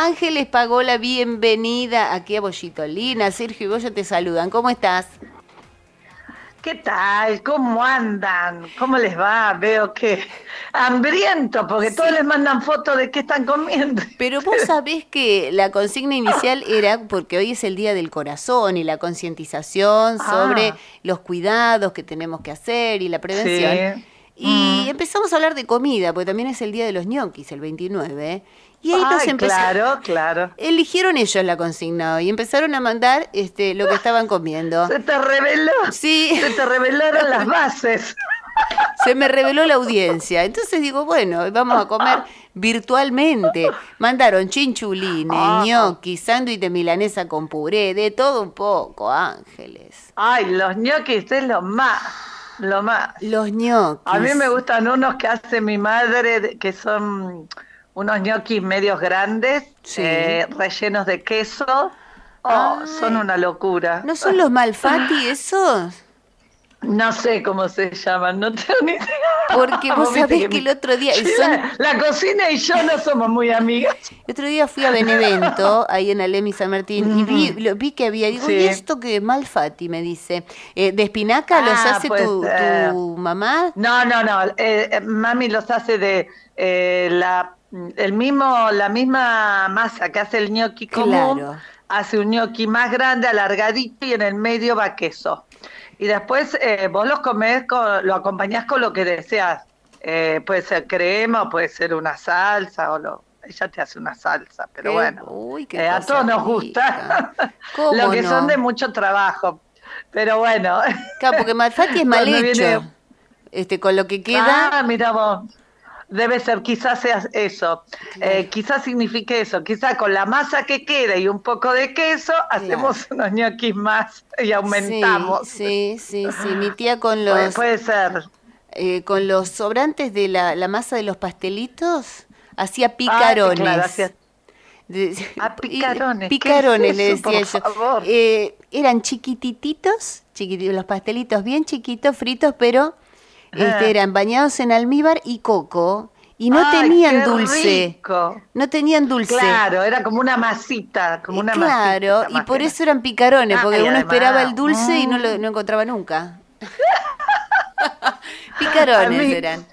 Ángeles pagó la bienvenida aquí a Bollitolina. Sergio y Bollo te saludan. ¿Cómo estás? ¿Qué tal? ¿Cómo andan? ¿Cómo les va? Veo que hambriento, porque todos les mandan fotos de qué están comiendo. Pero vos sabés que la consigna inicial era porque hoy es el Día del Corazón y la concientización sobre Ah. los cuidados que tenemos que hacer y la prevención. Sí. Y Mm. empezamos a hablar de comida, porque también es el Día de los ñoquis, el 29. Y ahí nos Ay, empezaron. claro, claro. Eligieron ellos la consigna y empezaron a mandar este, lo que estaban comiendo. Se te reveló. Sí. Se te revelaron las bases. Se me reveló la audiencia. Entonces digo, bueno, vamos a comer virtualmente. Mandaron chinchulines, Ah. ñoquis, sándwich de milanesa con puré, de todo un poco, Ángeles. Ay, los ñoquis es lo más. Lo más. Los ñoquis. A mí me gustan unos que hace mi madre, que son unos ñoquis medios grandes, Sí. eh, rellenos de queso. Oh, Ay. son una locura. ¿No son los malfati esos? No sé cómo se llaman, no tengo ni idea. Porque vos sabés que el otro día- son- la, la cocina y yo no somos muy amigas. El otro día fui a Benevento, ahí en Alem y San Martín, y vi, lo, vi que había, digo, Sí. ¿y esto qué? Malfati, me dice. Eh, ¿De espinaca los Ah, hace pues, tu, eh, mamá? No, no, no. eh, mami los hace de la el mismo la misma masa que hace el gnocchi común. Claro. Hace un gnocchi más grande, alargadito y en el medio va queso. Y después eh, vos los comés, con, lo acompañás con lo que deseas. Eh, puede ser crema o puede ser una salsa o lo. Ella te hace una salsa, pero Qué- bueno. uy, qué eh, a todos nos gusta. ¿Cómo lo que no? son de mucho trabajo. Pero bueno. Claro, porque Malfati es mal hecho. viene- Este, con lo que queda. Ah, mira vos. Debe ser, quizás sea eso. Eh, quizás signifique eso. Quizás con la masa que queda y un poco de queso, hacemos unos ñoquis más y aumentamos. Sí, sí, sí, sí. Mi tía con los, puede ser. eh, con los sobrantes de la, la masa de los pastelitos hacía Ah, picarones. claro, De- Ah, picarones, ¿qué Picarones, es le decía por yo. favor? Eh, eran chiquitititos, chiquititos, los pastelitos bien chiquitos, fritos, pero este, Ah. eran bañados en almíbar y coco. Y no Ay, tenían dulce. rico. No tenían dulce. Claro, era como una masita, como una claro, masita, y por eso eran picarones, Ay, porque uno además, esperaba el dulce y no mm. lo no encontraba nunca. picarones mí- eran.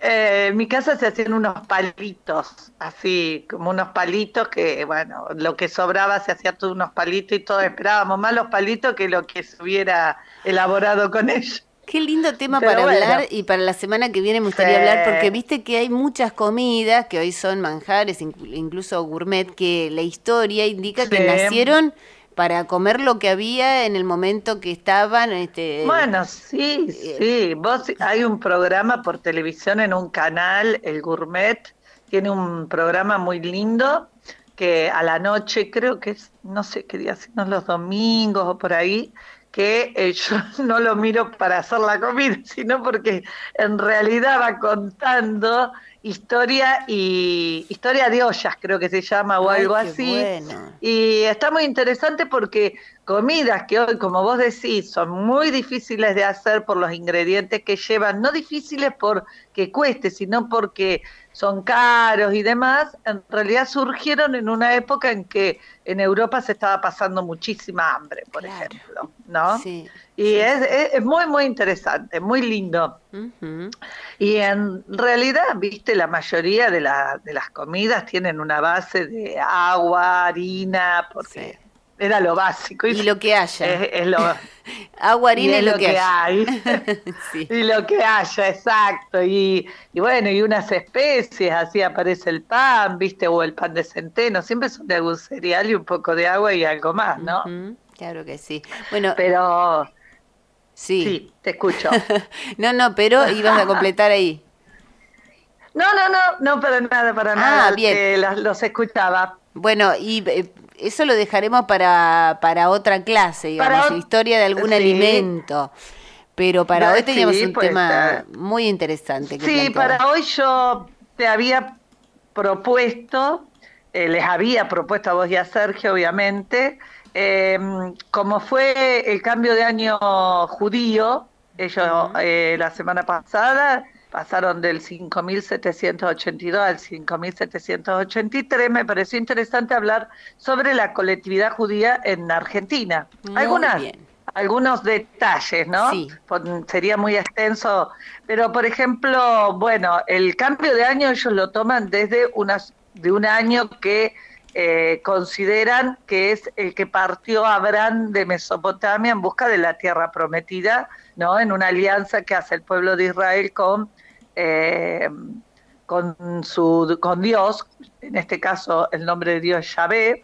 Eh, en mi casa se hacían unos palitos, así como unos palitos que, bueno, lo que sobraba se hacía todos unos palitos y todos esperábamos más los palitos que lo que se hubiera elaborado con ellos. Qué lindo tema Pero para bueno. hablar y para la semana que viene me gustaría Sí. hablar porque viste que hay muchas comidas que hoy son manjares, inclu- incluso gourmet, que la historia indica que nacieron para comer lo que había en el momento que estaban. Este, Bueno, sí, sí. Vos hay un programa por televisión en un canal, el Gourmet, tiene un programa muy lindo que a la noche, creo que es, no sé qué día, si no los domingos o por ahí, que eh, yo no lo miro para hacer la comida, sino porque en realidad va contando historia y historia de ollas, creo que se llama, o Ay, algo así. Y está muy interesante porque comidas que hoy, como vos decís, son muy difíciles de hacer por los ingredientes que llevan, no difíciles porque cueste, sino porque son caros y demás, en realidad surgieron en una época en que en Europa se estaba pasando muchísima hambre, por Claro. ejemplo, ¿no? Sí. Y es, es- es muy, muy interesante, muy lindo. Y en realidad, viste, la mayoría de, la- de las comidas tienen una base de agua, harina, porque Sí. Era lo básico. Y lo que haya. es, es lo, Agua, harina y es lo, que, haya. hay. Sí. y lo que haya, exacto. Y, y bueno, y unas especies, así aparece el pan, viste, o el pan de centeno, siempre son de algún cereal y un poco de agua y algo más, ¿no? Claro que sí. Bueno, Pero sí. sí, te escucho. no, no, pero ibas a completar ahí. No, no, no, no para nada, para Ah, nada. bien. eh, los escuchaba. Bueno, y eh, eso lo dejaremos para, para otra clase, digamos, Para ot- historia de algún sí. alimento. Pero para No, hoy teníamos sí, un tema muy interesante. Que Sí, para hoy yo te había propuesto, eh, les había propuesto a vos y a Sergio, obviamente, eh, como fue el cambio de año judío, ellos eh, la semana pasada pasaron del 5.782 al 5.783, me pareció interesante hablar sobre la colectividad judía en Argentina. Algunas, algunos detalles, ¿no? Sí. Sería muy extenso, pero por ejemplo, bueno, el cambio de año ellos lo toman desde unas, de un año que eh, consideran que es el que partió Abraham de Mesopotamia en busca de la tierra prometida, ¿no? En una alianza que hace el pueblo de Israel con eh, con, su, con Dios, en este caso el nombre de Dios Yahvé,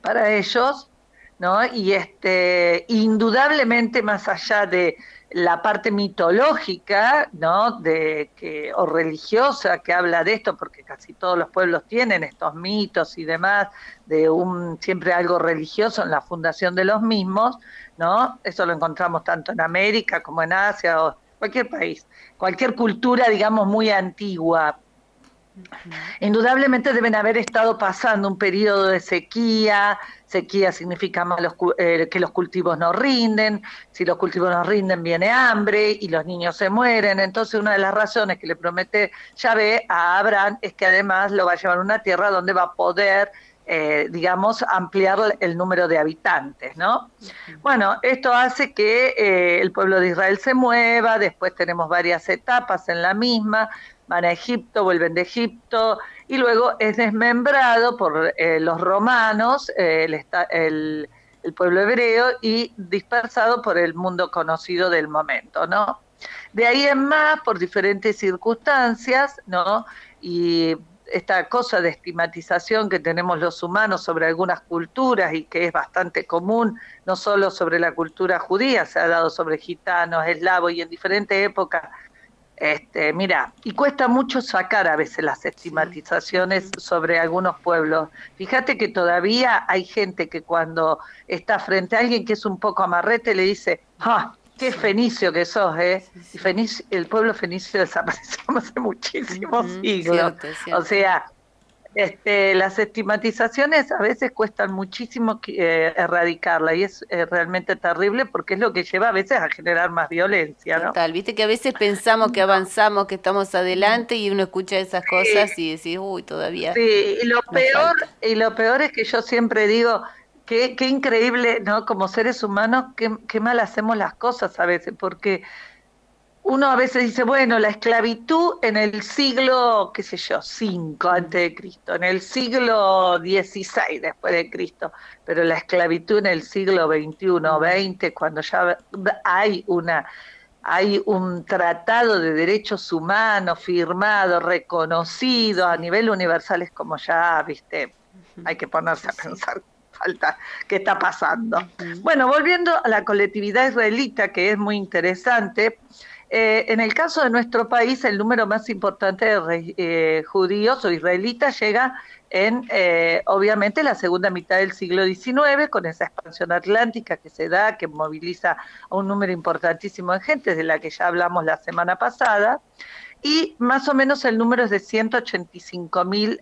para ellos, ¿no? Y este, indudablemente más allá de la parte mitológica, ¿no? De que, o religiosa que habla de esto, porque casi todos los pueblos tienen estos mitos y demás, de un siempre algo religioso en la fundación de los mismos, ¿no? Eso lo encontramos tanto en América como en Asia o cualquier país, cualquier cultura, digamos, muy antigua. Indudablemente deben haber estado pasando un periodo de sequía, sequía significa eh, que los cultivos no rinden, si los cultivos no rinden viene hambre y los niños se mueren, entonces una de las razones que le promete Yahvé a Abraham es que además lo va a llevar a una tierra donde va a poder eh, digamos, ampliar el número de habitantes, ¿no? Bueno, esto hace que eh, el pueblo de Israel se mueva, después tenemos varias etapas en la misma, van a Egipto, vuelven de Egipto, y luego es desmembrado por eh, los romanos, el, el, el pueblo hebreo, y dispersado por el mundo conocido del momento, ¿no? De ahí en más, por diferentes circunstancias, ¿no? Y esta cosa de estigmatización que tenemos los humanos sobre algunas culturas y que es bastante común, no solo sobre la cultura judía, se ha dado sobre gitanos, eslavos y en diferentes épocas. Este, mira, y cuesta mucho sacar a veces las estigmatizaciones sobre algunos pueblos. Fíjate que todavía hay gente que cuando está frente a alguien que es un poco amarrete le dice, ah, Qué fenicio que sos, ¿eh? el pueblo fenicio desapareció hace muchísimos siglos. O sea, este, las estigmatizaciones a veces cuestan muchísimo eh, erradicarla y es eh, realmente terrible porque es lo que lleva a veces a generar más violencia, ¿no? Total, viste que a veces pensamos que avanzamos, que estamos adelante y uno escucha esas cosas y decís, uy, todavía. Sí, y lo peor, y lo peor es que yo siempre digo, Qué, qué, increíble, ¿no? Como seres humanos, qué, qué, mal hacemos las cosas a veces, porque uno a veces dice, bueno, la esclavitud en el siglo, qué sé yo, 5 antes de Cristo, en el siglo 16 después de Cristo, pero la esclavitud en el siglo 21, 20, cuando ya hay una hay un tratado de derechos humanos firmado, reconocido a nivel universal, es como ya, viste, hay que ponerse a pensar falta qué está pasando. Bueno, volviendo a la colectividad israelita, que es muy interesante, eh, en el caso de nuestro país, el número más importante de eh, judíos o israelitas llega en, eh, obviamente, la segunda mitad del siglo XIX, con esa expansión atlántica que se da, que moviliza a un número importantísimo de gente, de la que ya hablamos la semana pasada, y más o menos el número es de 185 mil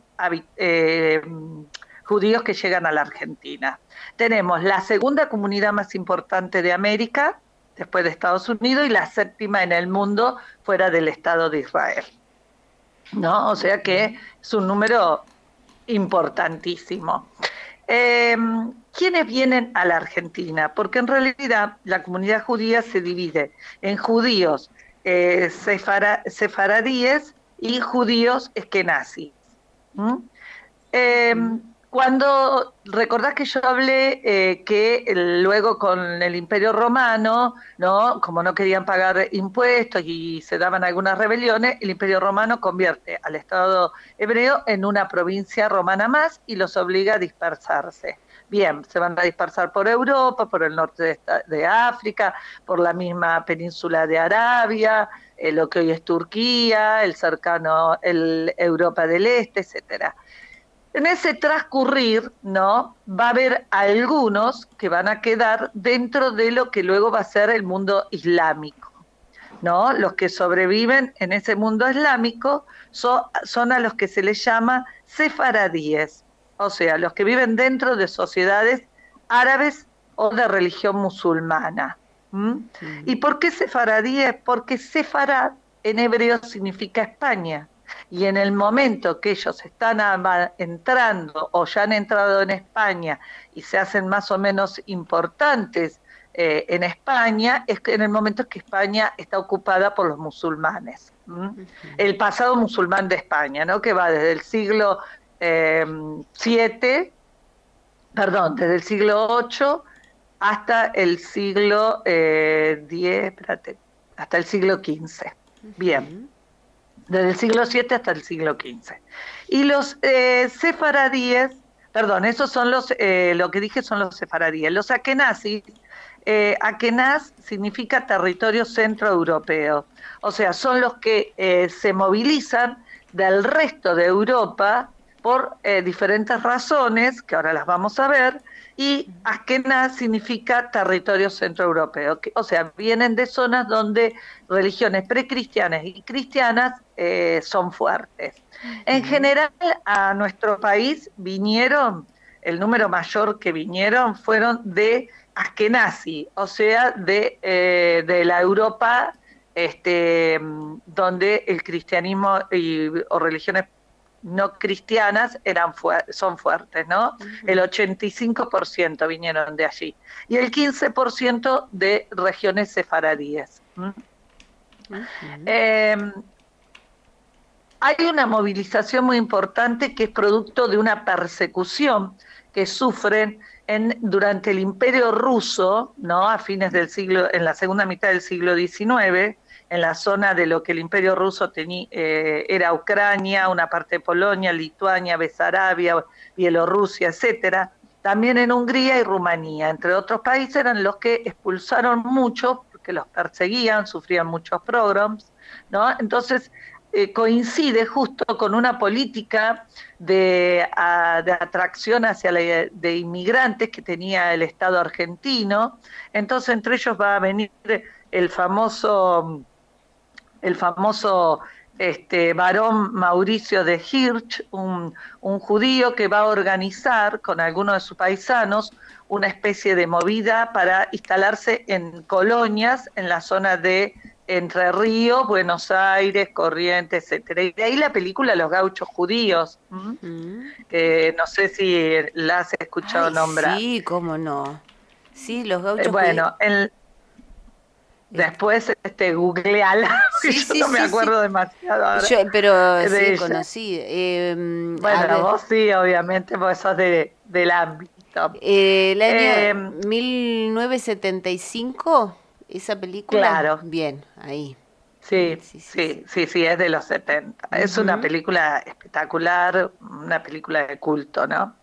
judíos que llegan a la Argentina. Tenemos la segunda comunidad más importante de América, después de Estados Unidos, y la séptima en el mundo fuera del Estado de Israel. ¿No? O sea que es un número importantísimo. Em, ¿Quiénes vienen a la Argentina? Porque en realidad la comunidad judía se divide en judíos eh, sefaradíes y judíos eskenazis. Cuando recordás que yo hablé eh, que luego con el Imperio Romano, no, como no querían pagar impuestos y se daban algunas rebeliones, el Imperio Romano convierte al Estado hebreo en una provincia romana más y los obliga a dispersarse. Bien, se van a dispersar por Europa, por el norte de, África, por la misma península de Arabia, eh, lo que hoy es Turquía, el cercano, el Europa del Este, etcétera. En ese transcurrir, ¿no? Va a haber algunos que van a quedar dentro de lo que luego va a ser el mundo islámico, ¿no? Los que sobreviven en ese mundo islámico son, son a los que se les llama sefaradíes, o sea, los que viven dentro de sociedades árabes o de religión musulmana. ¿Y por qué sefaradíes? Porque sefarad en hebreo significa España. Y en el momento que ellos están entrando o ya han entrado en España y se hacen más o menos importantes eh, en España, es que en el momento que España está ocupada por los musulmanes. El pasado musulmán de España, ¿no? que va desde el siglo VII, eh, perdón, desde el siglo VIII hasta el siglo eh, espérate, hasta el siglo XV. Bien, desde el siglo VII hasta el siglo XV. Y los eh, sefaradíes, perdón, esos son los, eh, lo que dije son los sefaradíes. Los akenazis, eh, akenaz significa territorio centroeuropeo, o sea, son los que eh, se movilizan del resto de Europa por diferentes razones, que ahora las vamos a ver, y Askenaz significa territorio centroeuropeo, o sea, vienen de zonas donde religiones precristianas y cristianas eh, son fuertes. En general, a nuestro país vinieron, el número mayor que vinieron fueron de Askenazi, o sea, de, eh, de la Europa este, donde el cristianismo y, o religiones no cristianas eran son fuertes, ¿no? El 85% vinieron de allí y el 15% de regiones sefaradíes. Em, hay una movilización muy importante que es producto de una persecución que sufren en, durante el Imperio Ruso, ¿no? A fines del siglo, en la segunda mitad del siglo XIX, en la zona de lo que el imperio ruso tenía, eh, era Ucrania, una parte de Polonia, Lituania, Besarabia, Bielorrusia, etcétera. También en Hungría y Rumanía, entre otros países, eran los que expulsaron mucho, porque los perseguían, sufrían muchos pogroms, ¿no? Entonces, eh, coincide justo con una política de, de atracción hacia la, de inmigrantes que tenía el Estado argentino. Entonces, entre ellos va a venir el famoso el famoso este, varón Mauricio de Hirsch, un, judío que va a organizar con algunos de sus paisanos una especie de movida para instalarse en colonias en la zona de Entre Ríos, Buenos Aires, Corrientes, etcétera. Y de ahí la película Los gauchos judíos, que no sé si la has escuchado nombrar. Sí, cómo no. Sí, los gauchos eh, bueno, en, Después este, googleala, sí, yo no me acuerdo demasiado Yo, pero sí, conocí. Em, bueno, vos sí, obviamente, porque sos de, del ámbito. Eh, el año 1975, em, esa película. Claro. Bien, ahí. Sí, sí, sí, sí, es de los 70. Es una película espectacular, una película de culto, ¿no?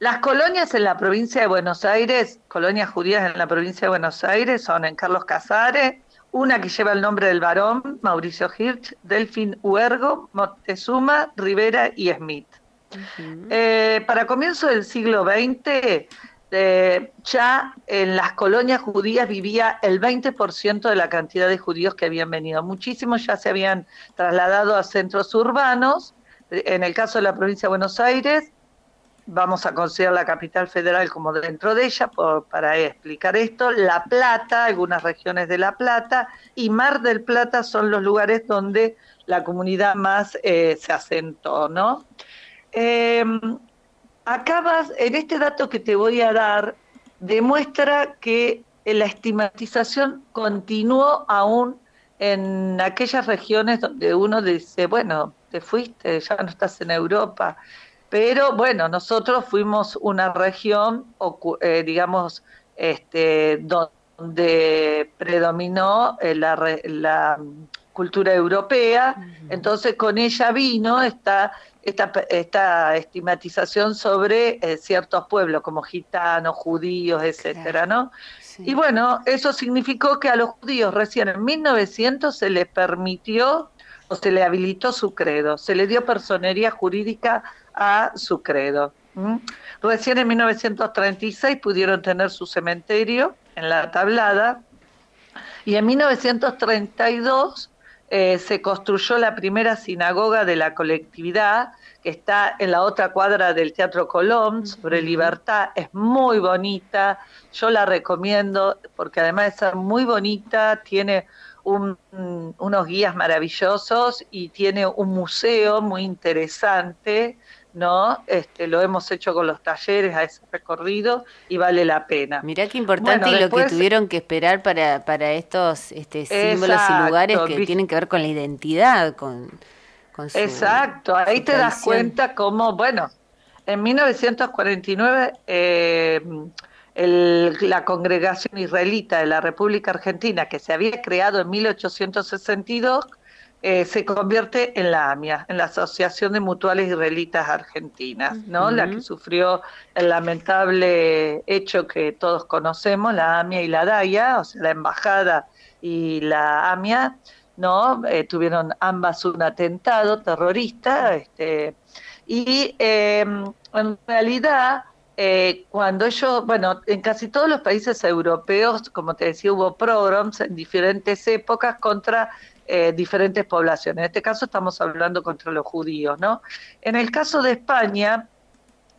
Las colonias en la provincia de Buenos Aires, colonias judías en la provincia de Buenos Aires, son en Carlos Casares, una que lleva el nombre del varón, Mauricio Hirsch, Delfín Huergo, Montezuma, Rivera y Smith. Eh, para comienzo del siglo XX, eh, ya en las colonias judías vivía el 20% de la cantidad de judíos que habían venido. Muchísimos ya se habían trasladado a centros urbanos. En el caso de la provincia de Buenos Aires, vamos a considerar la capital federal como dentro de ella para explicar esto, La Plata, algunas regiones de La Plata y Mar del Plata son los lugares donde la comunidad más eh, se asentó, ¿no? Eh, acabas, en este dato que te voy a dar, demuestra que la estigmatización continuó aún en aquellas regiones donde uno dice, bueno, te fuiste, ya no estás en Europa, pero bueno, nosotros fuimos una región, eh, digamos, este, donde predominó eh, la, cultura europea, entonces con ella vino esta, esta, esta estigmatización sobre eh, ciertos pueblos como gitanos, judíos, etcétera, ¿no? Y bueno, eso significó que a los judíos recién en 1900 se les permitió o se le habilitó su credo, se le dio personería jurídica a su credo. Recién en 1936 pudieron tener su cementerio en la tablada y en 1932 eh, se construyó la primera sinagoga de la colectividad que está en la otra cuadra del Teatro Colón, sobre libertad, es muy bonita, yo la recomiendo porque además de ser muy bonita, tiene unos guías maravillosos y tiene un museo muy interesante, ¿no? Este, lo hemos hecho con los talleres a ese recorrido y vale la pena. Mirá qué importante lo que tuvieron que esperar para, para estos este, símbolos y lugares que tienen que ver con la identidad, con, con su, Exacto, ahí te das cuenta cómo, bueno, en 1949 eh, la congregación israelita de la República Argentina, que se había creado en 1862, eh, se convierte en la AMIA, en la Asociación de Mutuales Israelitas Argentinas, ¿no? La que sufrió el lamentable hecho que todos conocemos, la AMIA y la DAIA, o sea, la embajada y la AMIA, ¿no? Eh, tuvieron ambas un atentado terrorista, este, y em, en realidad eh, cuando ellos, bueno, en casi todos los países europeos, como te decía, hubo pogroms en diferentes épocas contra eh, diferentes poblaciones. En este caso estamos hablando contra los judíos, ¿no? En el caso de España,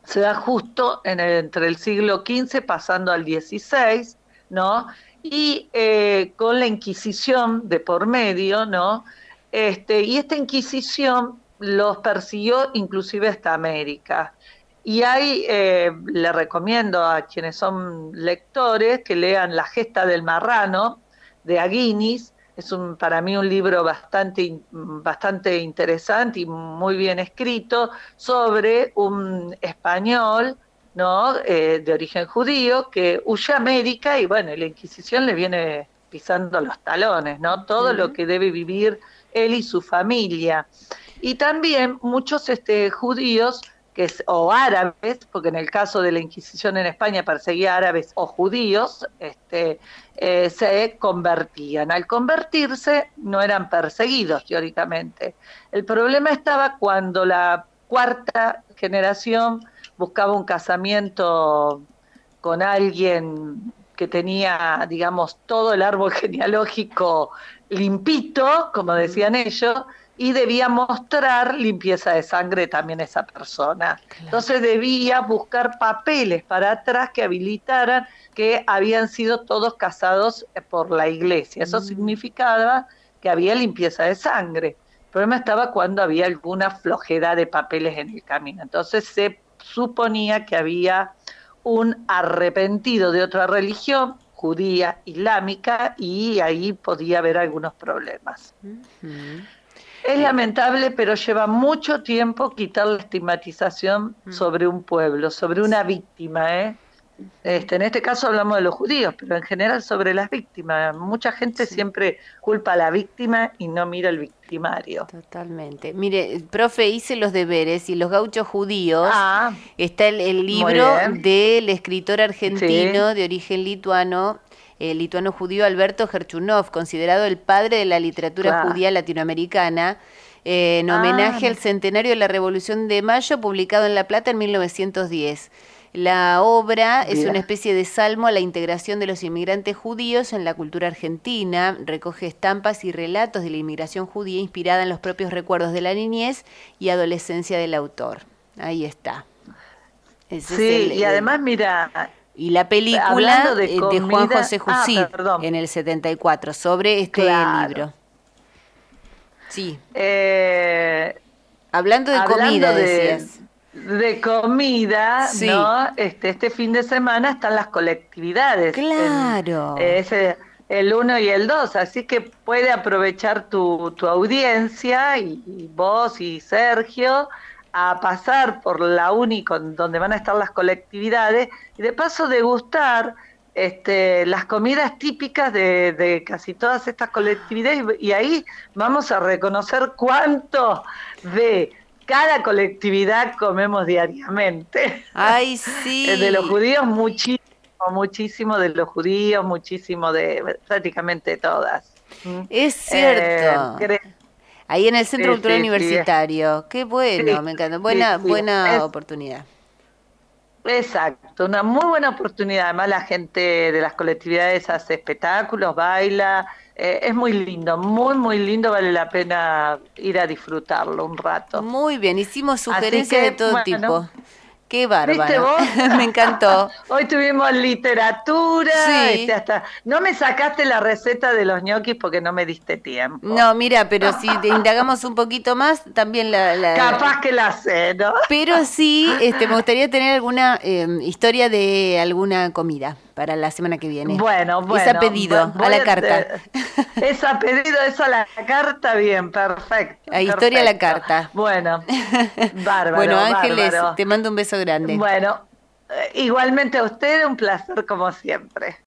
se da justo en entre el siglo XV pasando al XVI, ¿no? Y eh, con la Inquisición de por medio, ¿no? Este, y esta Inquisición los persiguió inclusive hasta América. Y ahí eh, le recomiendo a quienes son lectores que lean La gesta del marrano de Aguinis. Es un, para mí un libro bastante, bastante interesante y muy bien escrito sobre un español ¿no? Eh, de origen judío que huye a América y bueno, la Inquisición le viene pisando los talones, ¿no? Todo lo que debe vivir él y su familia. Y también muchos este, judíos que es, o árabes, porque en el caso de la Inquisición en España perseguía árabes o judíos, este, eh, se convertían. Al convertirse no eran perseguidos teóricamente. El problema estaba cuando la cuarta generación buscaba un casamiento con alguien que tenía, digamos, todo el árbol genealógico limpito, como decían ellos, y debía mostrar limpieza de sangre también esa persona. Entonces debía buscar papeles para atrás que habilitaran que habían sido todos casados eh, por la iglesia. Eso mm. significaba que había limpieza de sangre. El problema estaba cuando había alguna flojedad de papeles en el camino. Entonces se suponía que había un arrepentido de otra religión, judía, islámica, y ahí podía haber algunos problemas. Es lamentable, pero lleva mucho tiempo quitar la estigmatización mm. sobre un pueblo, sobre una víctima. ¿eh? Este, en este caso hablamos de los judíos, pero en general sobre las víctimas. Mucha gente siempre culpa a la víctima y no mira al victimario. Totalmente. Mire, profe, hice los deberes y los gauchos judíos. Ah, está el, libro del escritor argentino de origen lituano, el lituano judío Alberto Gerchunov, considerado el padre de la literatura judía latinoamericana, eh, en homenaje ah. al centenario de la Revolución de Mayo, publicado en La Plata en 1910. La obra es una especie de salmo a la integración de los inmigrantes judíos en la cultura argentina, recoge estampas y relatos de la inmigración judía inspirada en los propios recuerdos de la niñez y adolescencia del autor. Ahí está. sí, y además, mira, y la película de, Juan José ah, Jusí en el 74 sobre este libro. Sí. Eh, hablando de comida, decías. De comida, ¿no? Este, este fin de semana están las colectividades. Claro. ese, el 1 y el 2, así que puede aprovechar tu, tu audiencia y vos y Sergio a pasar por la UNI donde van a estar las colectividades y de paso degustar este, las comidas típicas de, casi todas estas colectividades y, ahí vamos a reconocer cuánto de cada colectividad comemos diariamente. Ay, sí. De los judíos muchísimo, muchísimo de los judíos, muchísimo de prácticamente todas. Es cierto. Eh, Ahí en el Centro Cultural Universitario. Qué bueno, me encanta. Buena, buena oportunidad. Exacto, una muy buena oportunidad. Además, la gente de las colectividades hace espectáculos, baila. Eh, es muy lindo, muy, muy lindo. Vale la pena ir a disfrutarlo un rato. Muy bien, hicimos sugerencias de todo tipo. Qué bárbaro. me encantó. Hoy tuvimos literatura. Sí. Este, hasta... No me sacaste la receta de los ñoquis porque no me diste tiempo. No, mira, pero si te indagamos un poquito más, también la... Capaz que la sé, ¿no? Pero sí, este, me gustaría tener alguna em, historia de alguna comida para la semana que viene. Bueno, bueno. Es a pedido, a la carta. Es a pedido, es a la carta, bien, perfecto. A historia a la carta. Bueno, bárbaro. bueno, Ángeles, te mando un beso grande. Bueno, eh, igualmente a usted, un placer como siempre.